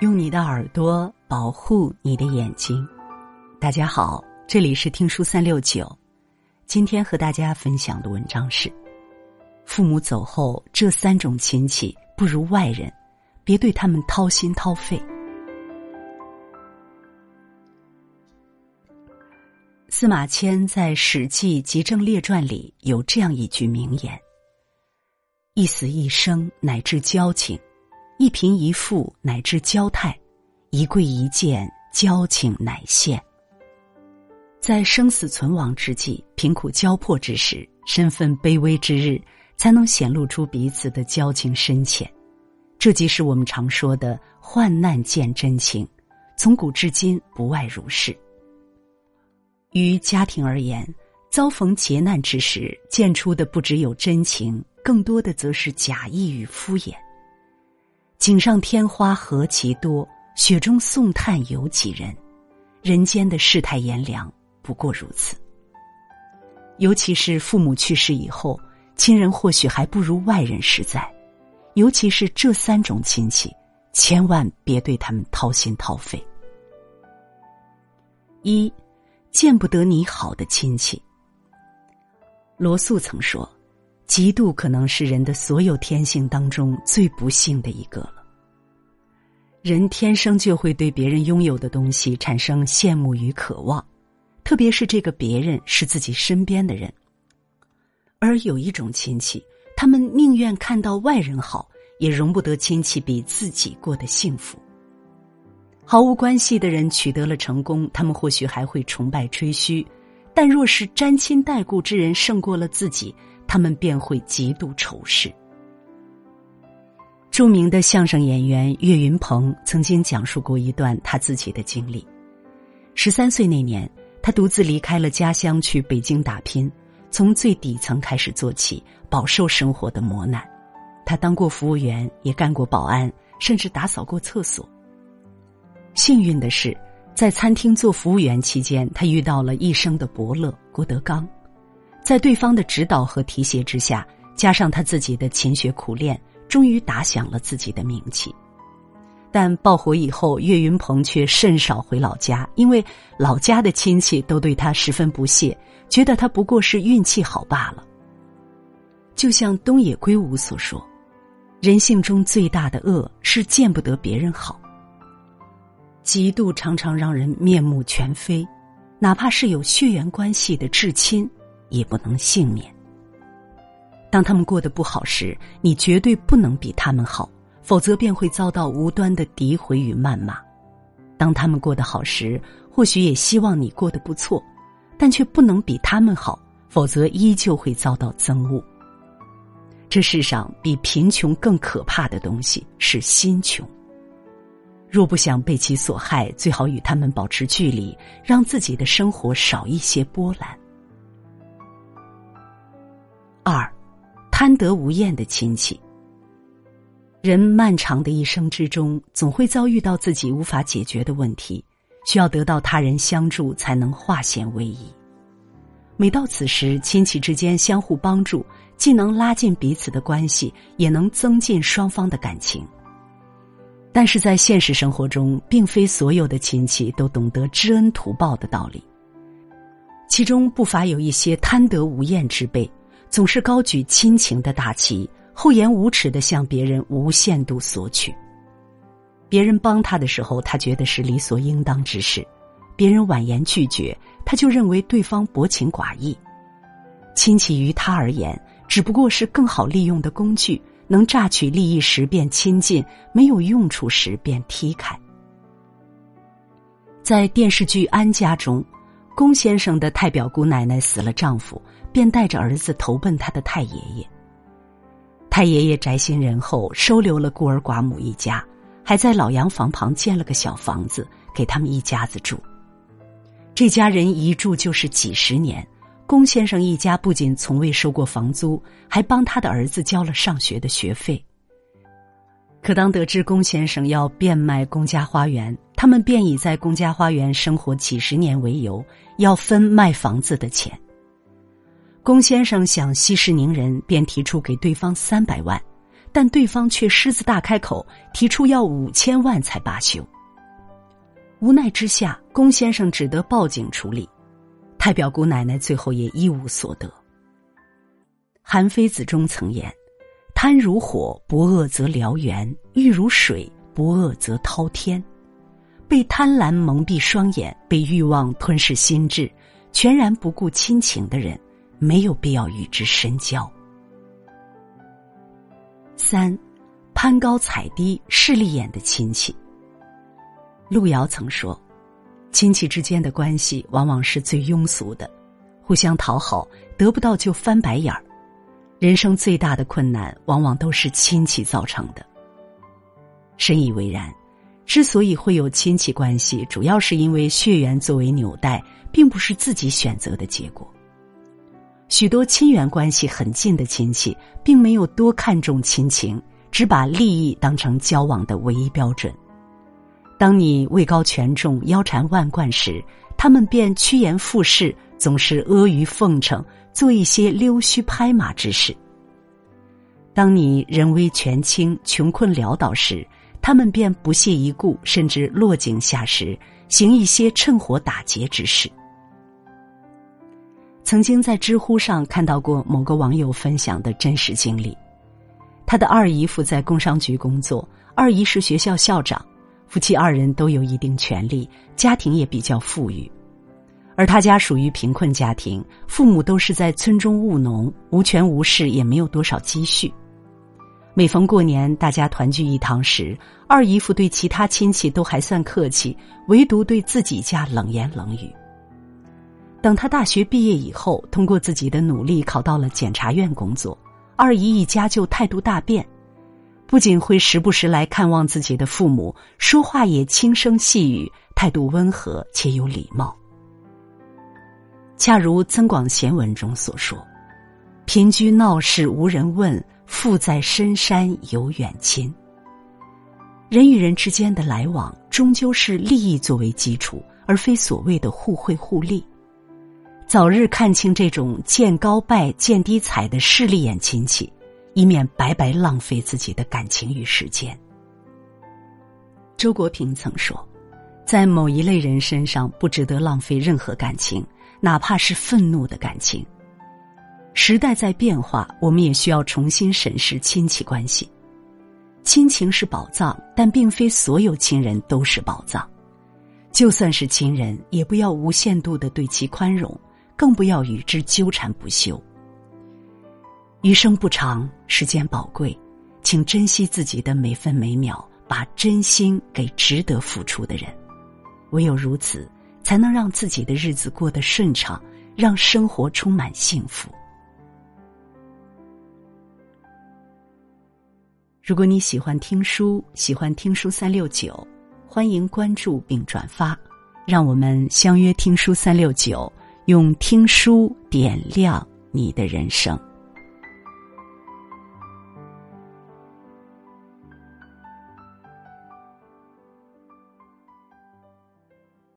用你的耳朵保护你的眼睛。大家好，这里是听书三六九。今天和大家分享的文章是：父母走后，这三种亲戚不如外人，别对他们掏心掏肺。司马迁在《史记集政列传》里有这样一句名言：“一死一生，乃至交情。”一贫一富乃至交态，一贵一贱交情乃现。在生死存亡之际，贫苦交迫之时，身份卑微之日，才能显露出彼此的交情深浅。这即是我们常说的“患难见真情”，从古至今不外如是。于家庭而言，遭逢劫难之时，见出的不只有真情，更多的则是假意与敷衍。锦上添花何其多，雪中送炭有几人？人间的世态炎凉不过如此。尤其是父母去世以后，亲人或许还不如外人实在。尤其是这三种亲戚，千万别对他们掏心掏肺。一，见不得你好的亲戚。罗素曾说。嫉妒可能是人的所有天性当中最不幸的一个了。人天生就会对别人拥有的东西产生羡慕与渴望，特别是这个别人是自己身边的人。而有一种亲戚，他们宁愿看到外人好，也容不得亲戚比自己过得幸福。毫无关系的人取得了成功，他们或许还会崇拜吹嘘；但若是沾亲带故之人胜过了自己，他们便会极度仇视。著名的相声演员岳云鹏曾经讲述过一段他自己的经历：十三岁那年，他独自离开了家乡去北京打拼，从最底层开始做起，饱受生活的磨难。他当过服务员，也干过保安，甚至打扫过厕所。幸运的是，在餐厅做服务员期间，他遇到了一生的伯乐郭德纲。在对方的指导和提携之下，加上他自己的勤学苦练，终于打响了自己的名气。但爆火以后，岳云鹏却甚少回老家，因为老家的亲戚都对他十分不屑，觉得他不过是运气好罢了。就像东野圭吾所说：“人性中最大的恶是见不得别人好。嫉妒常常让人面目全非，哪怕是有血缘关系的至亲。”也不能幸免。当他们过得不好时，你绝对不能比他们好，否则便会遭到无端的诋毁与谩骂；当他们过得好时，或许也希望你过得不错，但却不能比他们好，否则依旧会遭到憎恶。这世上比贫穷更可怕的东西是心穷。若不想被其所害，最好与他们保持距离，让自己的生活少一些波澜。二，贪得无厌的亲戚。人漫长的一生之中，总会遭遇到自己无法解决的问题，需要得到他人相助才能化险为夷。每到此时，亲戚之间相互帮助，既能拉近彼此的关系，也能增进双方的感情。但是在现实生活中，并非所有的亲戚都懂得知恩图报的道理，其中不乏有一些贪得无厌之辈。总是高举亲情的大旗，厚颜无耻的向别人无限度索取。别人帮他的时候，他觉得是理所应当之事；别人婉言拒绝，他就认为对方薄情寡义。亲戚于他而言，只不过是更好利用的工具，能榨取利益时便亲近，没有用处时便踢开。在电视剧《安家》中。龚先生的太表姑奶奶死了丈夫，便带着儿子投奔他的太爷爷。太爷爷宅心仁厚，收留了孤儿寡母一家，还在老洋房旁建了个小房子给他们一家子住。这家人一住就是几十年，龚先生一家不仅从未收过房租，还帮他的儿子交了上学的学费。可当得知龚先生要变卖龚家花园，他们便以在龚家花园生活几十年为由，要分卖房子的钱。龚先生想息事宁人，便提出给对方三百万，但对方却狮子大开口，提出要五千万才罢休。无奈之下，龚先生只得报警处理，太表姑奶奶最后也一无所得。韩非子中曾言：“贪如火，不遏则燎原；欲如水，不遏则滔天。”被贪婪蒙蔽双眼，被欲望吞噬心智，全然不顾亲情的人，没有必要与之深交。三，攀高踩低、势利眼的亲戚。路遥曾说：“亲戚之间的关系往往是最庸俗的，互相讨好，得不到就翻白眼儿。人生最大的困难，往往都是亲戚造成的。”深以为然。之所以会有亲戚关系，主要是因为血缘作为纽带，并不是自己选择的结果。许多亲缘关系很近的亲戚，并没有多看重亲情，只把利益当成交往的唯一标准。当你位高权重、腰缠万贯时，他们便趋炎附势，总是阿谀奉承，做一些溜须拍马之事。当你人微权轻、穷困潦倒时，他们便不屑一顾，甚至落井下石，行一些趁火打劫之事。曾经在知乎上看到过某个网友分享的真实经历，他的二姨夫在工商局工作，二姨是学校校长，夫妻二人都有一定权利，家庭也比较富裕，而他家属于贫困家庭，父母都是在村中务农，无权无势，也没有多少积蓄。每逢过年，大家团聚一堂时，二姨夫对其他亲戚都还算客气，唯独对自己家冷言冷语。等他大学毕业以后，通过自己的努力考到了检察院工作，二姨一家就态度大变，不仅会时不时来看望自己的父母，说话也轻声细语，态度温和且有礼貌。恰如《增广贤文》中所说：“贫居闹市无人问。”富在深山有远亲。人与人之间的来往，终究是利益作为基础，而非所谓的互惠互利。早日看清这种见高拜、见低踩的势利眼亲戚，以免白白浪费自己的感情与时间。周国平曾说，在某一类人身上不值得浪费任何感情，哪怕是愤怒的感情。时代在变化，我们也需要重新审视亲戚关系。亲情是宝藏，但并非所有亲人都是宝藏。就算是亲人，也不要无限度的对其宽容，更不要与之纠缠不休。余生不长，时间宝贵，请珍惜自己的每分每秒，把真心给值得付出的人。唯有如此，才能让自己的日子过得顺畅，让生活充满幸福。如果你喜欢听书，喜欢听书三六九，欢迎关注并转发，让我们相约听书三六九，用听书点亮你的人生。